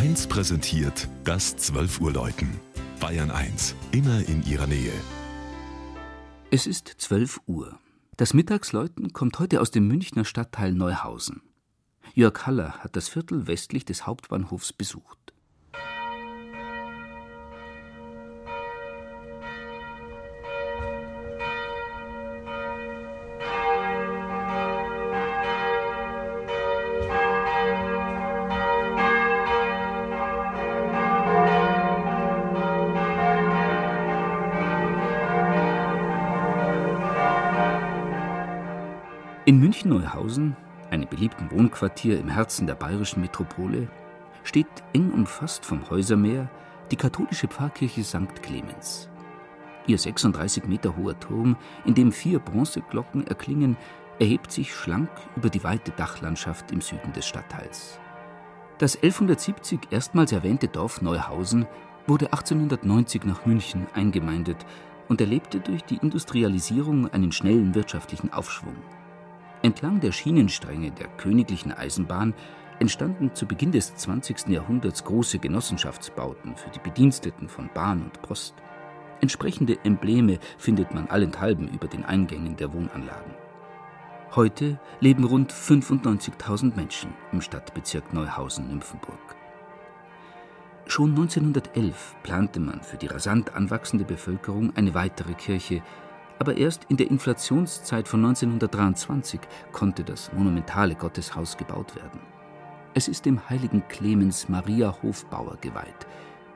1 präsentiert das 12 Uhr Läuten. Bayern 1, immer in ihrer Nähe. Es ist 12 Uhr. Das Mittagsläuten kommt heute aus dem Münchner Stadtteil Neuhausen. Jörg Haller hat das Viertel westlich des Hauptbahnhofs besucht. In München-Neuhausen, einem beliebten Wohnquartier im Herzen der bayerischen Metropole, steht eng umfasst vom Häusermeer die katholische Pfarrkirche St. Clemens. Ihr 36 Meter hoher Turm, in dem vier Bronzeglocken erklingen, erhebt sich schlank über die weite Dachlandschaft im Süden des Stadtteils. Das 1170 erstmals erwähnte Dorf Neuhausen wurde 1890 nach München eingemeindet und erlebte durch die Industrialisierung einen schnellen wirtschaftlichen Aufschwung. Entlang der Schienenstränge der königlichen Eisenbahn entstanden zu Beginn des 20. Jahrhunderts große Genossenschaftsbauten für die Bediensteten von Bahn und Post. Entsprechende Embleme findet man allenthalben über den Eingängen der Wohnanlagen. Heute leben rund 95.000 Menschen im Stadtbezirk Neuhausen-Nymphenburg. Schon 1911 plante man für die rasant anwachsende Bevölkerung eine weitere Kirche, aber erst in der Inflationszeit von 1923 konnte das monumentale Gotteshaus gebaut werden. Es ist dem heiligen Clemens Maria Hofbauer geweiht,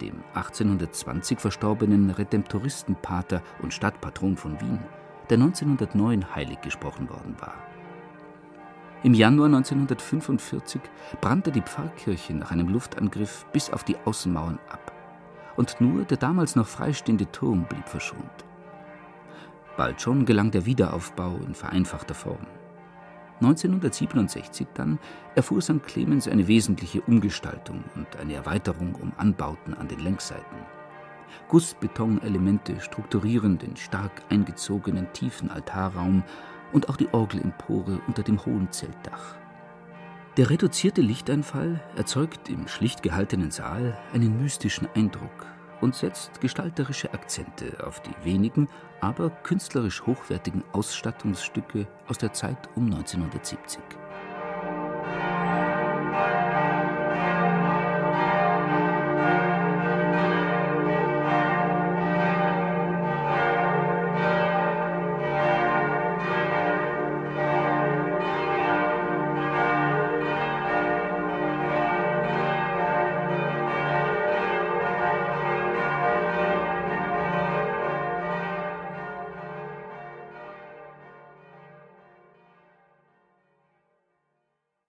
dem 1820 verstorbenen Redemptoristenpater und Stadtpatron von Wien, der 1909 heilig gesprochen worden war. Im Januar 1945 brannte die Pfarrkirche nach einem Luftangriff bis auf die Außenmauern ab. Und nur der damals noch freistehende Turm blieb verschont. Bald schon gelang der Wiederaufbau in vereinfachter Form. 1967 dann erfuhr St. Clemens eine wesentliche Umgestaltung und eine Erweiterung um Anbauten an den Längsseiten. Gussbetonelemente strukturieren den stark eingezogenen tiefen Altarraum und auch die Orgelempore unter dem hohen Zeltdach. Der reduzierte Lichteinfall erzeugt im schlicht gehaltenen Saal einen mystischen Eindruck und setzt gestalterische Akzente auf die wenigen, aber künstlerisch hochwertigen Ausstattungsstücke aus der Zeit um 1970.